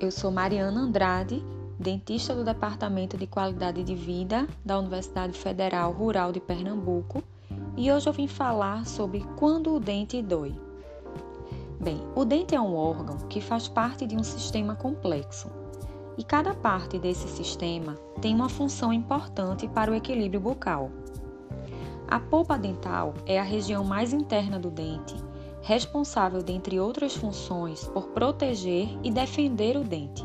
Eu sou Mariana Andrade, dentista do Departamento de Qualidade de Vida da Universidade Federal Rural de Pernambuco, e hoje eu vim falar sobre quando o dente dói. Bem, o dente é um órgão que faz parte de um sistema complexo, e cada parte desse sistema tem uma função importante para o equilíbrio bucal. A polpa dental é a região mais interna do dente responsável, dentre outras funções, por proteger e defender o dente,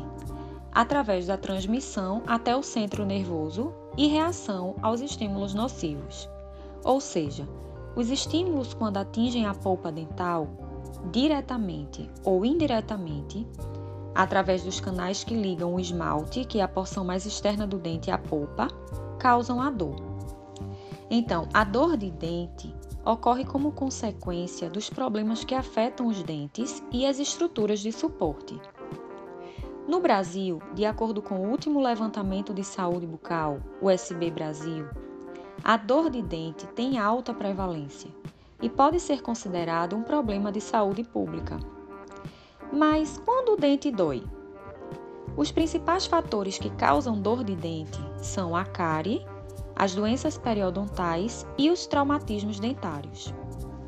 através da transmissão até o centro nervoso e reação aos estímulos nocivos. Ou seja, os estímulos, quando atingem a polpa dental, diretamente ou indiretamente, através dos canais que ligam o esmalte, que é a porção mais externa do dente, à polpa, causam a dor. Então, a dor de dente ocorre como consequência dos problemas que afetam os dentes e as estruturas de suporte. No Brasil, de acordo com o último levantamento de saúde bucal, o SB Brasil, a dor de dente tem alta prevalência e pode ser considerado um problema de saúde pública. Mas quando o dente dói? Os principais fatores que causam dor de dente são a cárie, as doenças periodontais e os traumatismos dentários.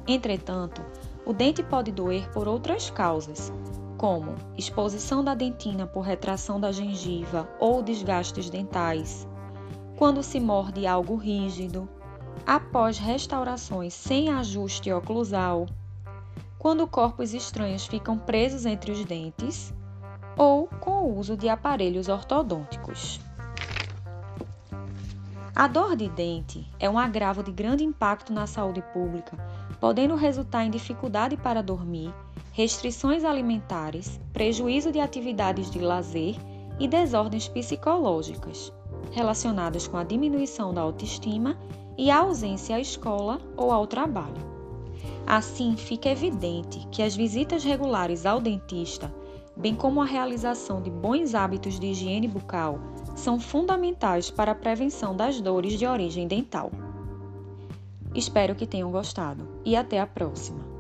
Entretanto, o dente pode doer por outras causas, como exposição da dentina por retração da gengiva ou desgastes dentais, quando se morde algo rígido, após restaurações sem ajuste oclusal, quando corpos estranhos ficam presos entre os dentes ou com o uso de aparelhos ortodônticos. A dor de dente é um agravo de grande impacto na saúde pública, podendo resultar em dificuldade para dormir, restrições alimentares, prejuízo de atividades de lazer e desordens psicológicas, relacionadas com a diminuição da autoestima e a ausência à escola ou ao trabalho. Assim, fica evidente que as visitas regulares ao dentista bem como a realização de bons hábitos de higiene bucal, são fundamentais para a prevenção das dores de origem dental. Espero que tenham gostado e até a próxima!